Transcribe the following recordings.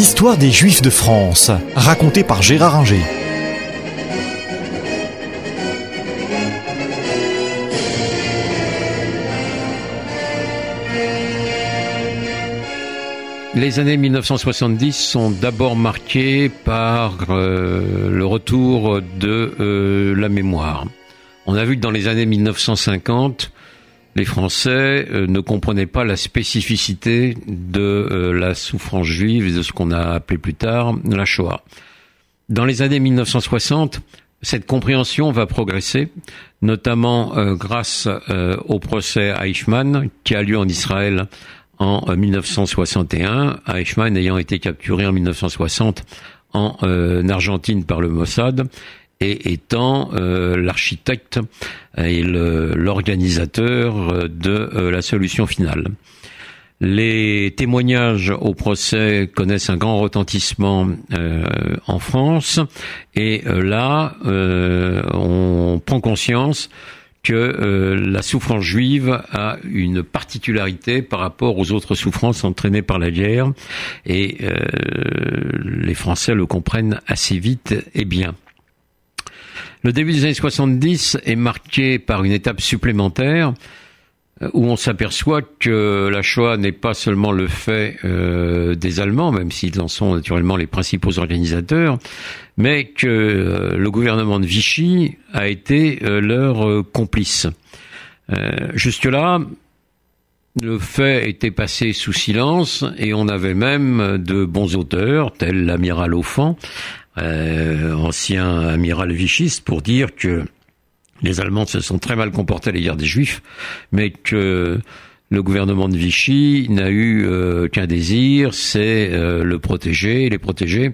L'histoire des Juifs de France, racontée par Gérard Inger. Les années 1970 sont d'abord marquées par euh, le retour de euh, la mémoire. On a vu que dans les années 1950, les Français euh, ne comprenaient pas la spécificité de la souffrance juive et de ce qu'on a appelé plus tard la Shoah. Dans les années 1960, cette compréhension va progresser, notamment grâce au procès Eichmann qui a lieu en Israël en 1961, Eichmann ayant été capturé en 1960 en euh, Argentine par le Mossad et étant euh, l'architecte et l'organisateur de euh, la solution finale. Les témoignages au procès connaissent un grand retentissement en France et là, on prend conscience que euh, la souffrance juive a une particularité par rapport aux autres souffrances entraînées par la guerre, et euh, les Français le comprennent assez vite et bien. Le début des années 70 est marqué par une étape supplémentaire euh, où on s'aperçoit que la Shoah n'est pas seulement le fait euh, des Allemands, même s'ils en sont naturellement les principaux organisateurs, mais que euh, le gouvernement de Vichy a été leur complice. Jusque-là, le fait était passé sous silence et on avait même de bons auteurs, tels l'amiral Offan, ancien amiral vichiste, pour dire que les Allemands se sont très mal comportés à l'égard des Juifs, mais que le gouvernement de Vichy n'a eu euh, qu'un désir, c'est euh, le protéger, les protéger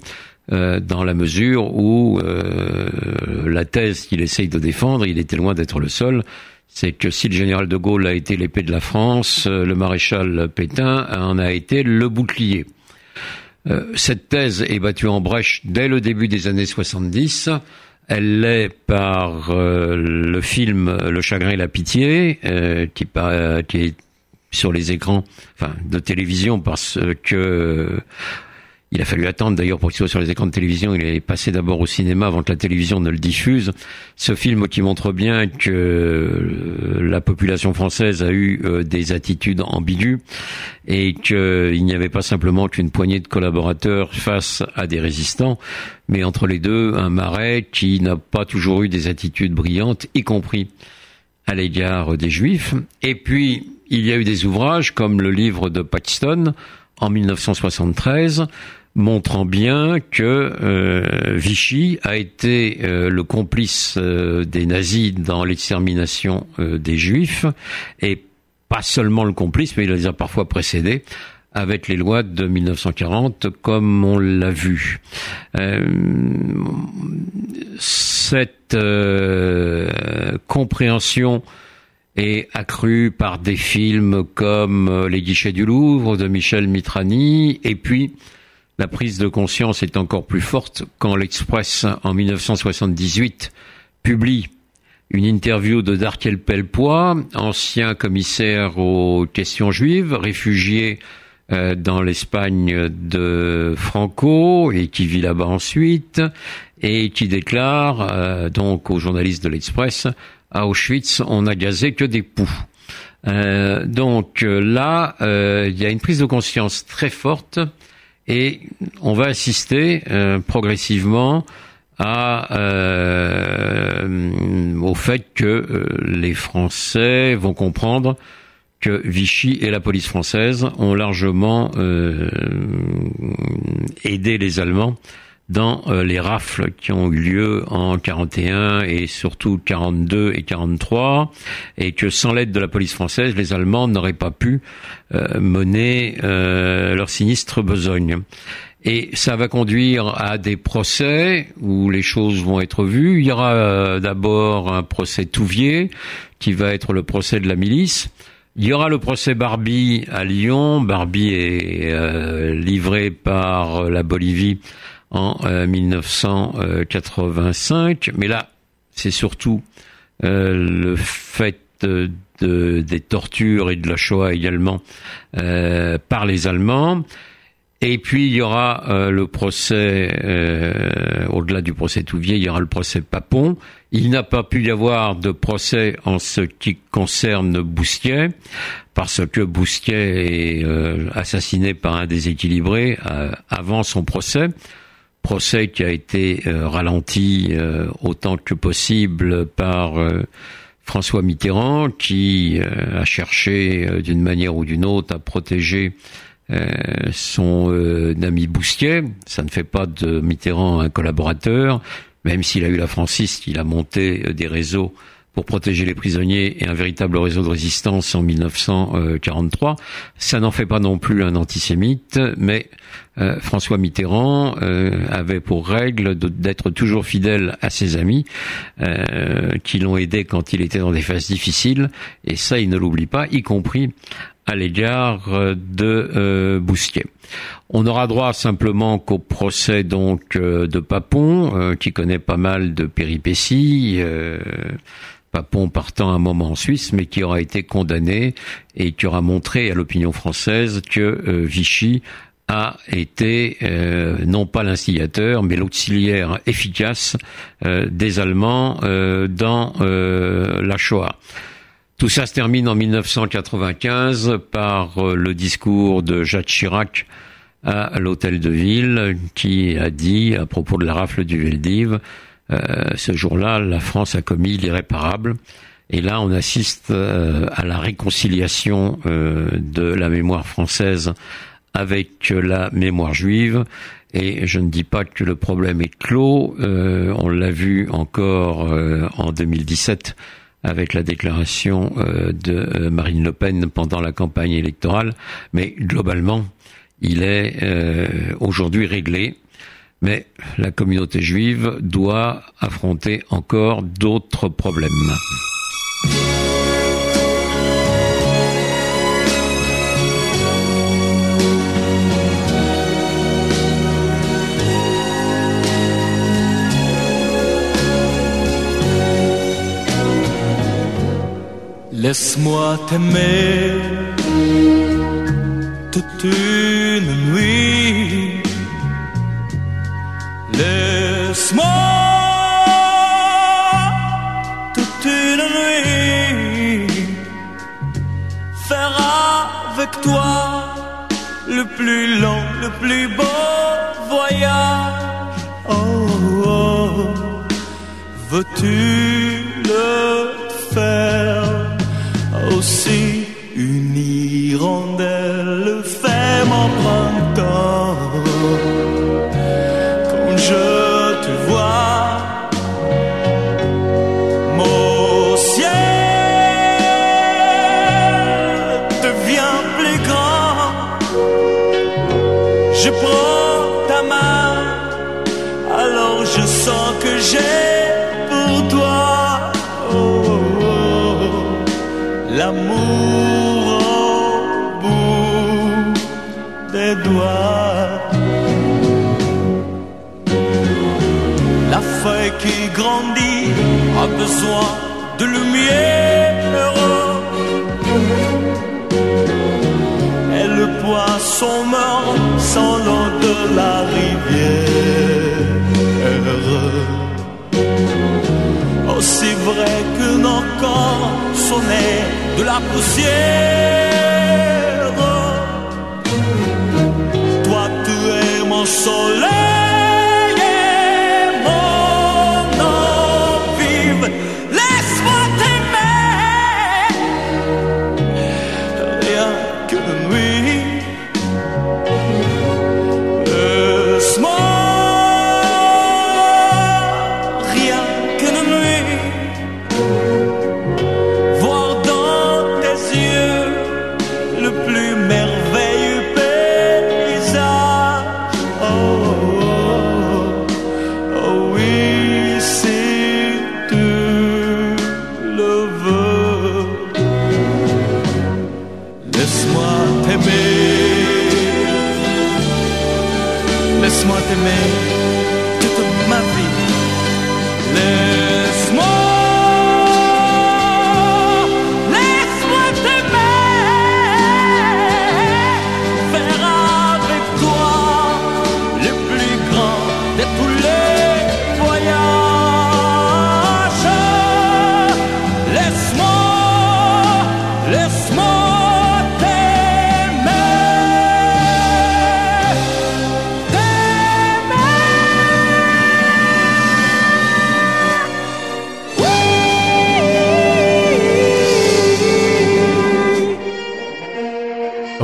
euh, dans la mesure où la thèse qu'il essaye de défendre, il était loin d'être le seul, c'est que si le général de Gaulle a été l'épée de la France, le maréchal Pétain en a été le bouclier. Cette thèse est battue en brèche dès le début des années 70 elle l'est par euh, le film Le chagrin et la pitié, euh, qui, qui est sur les écrans enfin, de télévision parce que il a fallu attendre d'ailleurs pour qu'il soit sur les écrans de télévision. Il est passé d'abord au cinéma avant que la télévision ne le diffuse. Ce film qui montre bien que euh, la population française a eu euh, des attitudes ambiguës et qu'il n'y avait pas simplement qu'une poignée de collaborateurs face à des résistants, mais entre les deux, un marais qui n'a pas toujours eu des attitudes brillantes, y compris à l'égard des Juifs. Et puis, il y a eu des ouvrages comme le livre de Paxton en 1973 montrant bien que euh, Vichy a été euh, le complice euh, des nazis dans l'extermination des juifs et pas seulement le complice mais il les a parfois précédés avec les lois de 1940 comme on l'a vu. cette compréhension est accrue par des films comme Les guichets du Louvre de Michel Mitrani et puis la prise de conscience est encore plus forte quand l'Express, en 1978, publie une interview de Darkel Pelpois, ancien commissaire aux questions juives, réfugié euh, dans l'Espagne de Franco et qui vit là-bas ensuite, et qui déclare euh, donc aux journalistes de l'Express, à Auschwitz, on n'a gazé que des poux. Euh, donc là, il y a une prise de conscience très forte et on va assister euh, progressivement à, euh, au fait que euh, les Français vont comprendre que Vichy et la police française ont largement aidé les Allemands dans euh, les rafles qui ont eu lieu en 41 et surtout 42 et 43 et que sans l'aide de la police française, les Allemands n'auraient pas pu euh, mener euh, leur sinistre besogne. Et ça va conduire à des procès où les choses vont être vues. Il y aura d'abord un procès Touvier qui va être le procès de la milice. Il y aura le procès Barbie à Lyon. Barbie est livré par la Bolivie en 1985. Euh, Mais là, c'est surtout euh, le fait de, des tortures et de la Shoah également euh, par les Allemands. Et puis il y aura euh, le procès, euh, au-delà du procès Touvier, il y aura le procès Papon. Il n'a pas pu y avoir de procès en ce qui concerne Bousquier, parce que Bousquier est euh, assassiné par un déséquilibré avant son procès. Procès qui a été ralenti autant que possible par François Mitterrand, qui a cherché d'une manière ou d'une autre à protéger euh, son euh, ami Bousquier. Ça ne fait pas de Mitterrand un collaborateur, même s'il a eu la franciste, il a monté euh, des réseaux pour protéger les prisonniers et un véritable réseau de résistance en 1943. Ça n'en fait pas non plus un antisémite, mais François Mitterrand avait pour règle d'être toujours fidèle à ses amis qui l'ont aidé quand il était dans des phases difficiles, et ça il ne l'oublie pas, y compris à l'égard euh, de euh, Bousquier. On aura droit simplement qu'au procès donc euh, de Papon, qui connaît pas mal de péripéties. Papon partant un moment en Suisse, mais qui aura été condamné et qui aura montré à l'opinion française que Vichy a été non pas l'instigateur, mais l'auxiliaire efficace des Allemands dans la Shoah. Tout ça se termine en 1995 par euh, le discours de Jacques Chirac à l'hôtel de ville qui a dit à propos de la rafle du Veldiv, euh, ce jour-là, la France a commis l'irréparable. Et là, on assiste euh, à la réconciliation de la mémoire française avec la mémoire juive. Et je ne dis pas que le problème est clos. on l'a vu encore en 2017 avec la déclaration euh, de euh, Marine Le Pen pendant la campagne électorale, mais globalement, il est euh, aujourd'hui réglé. Mais la communauté juive doit affronter encore d'autres problèmes. Laisse-moi t'aimer toute une nuit. Avec toi le plus long, le plus beau voyage. Oh, oh. veux-tu le faire? aussi une hirondelle fait mon j'ai l'amour au bout des doigts. La feuille qui grandit a besoin de lumière. Et le poisson meurt sans l'eau de la rivière. Aussi vrai que nos corps sonnaient de la poussière. Toi, tu es mon soleil.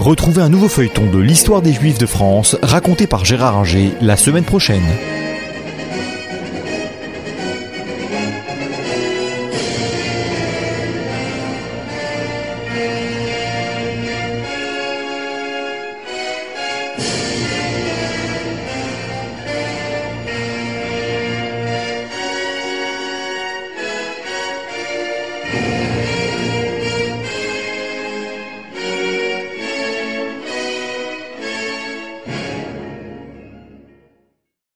Retrouvez un nouveau feuilleton de l'histoire des Juifs de France raconté par Gérard Inger la semaine prochaine.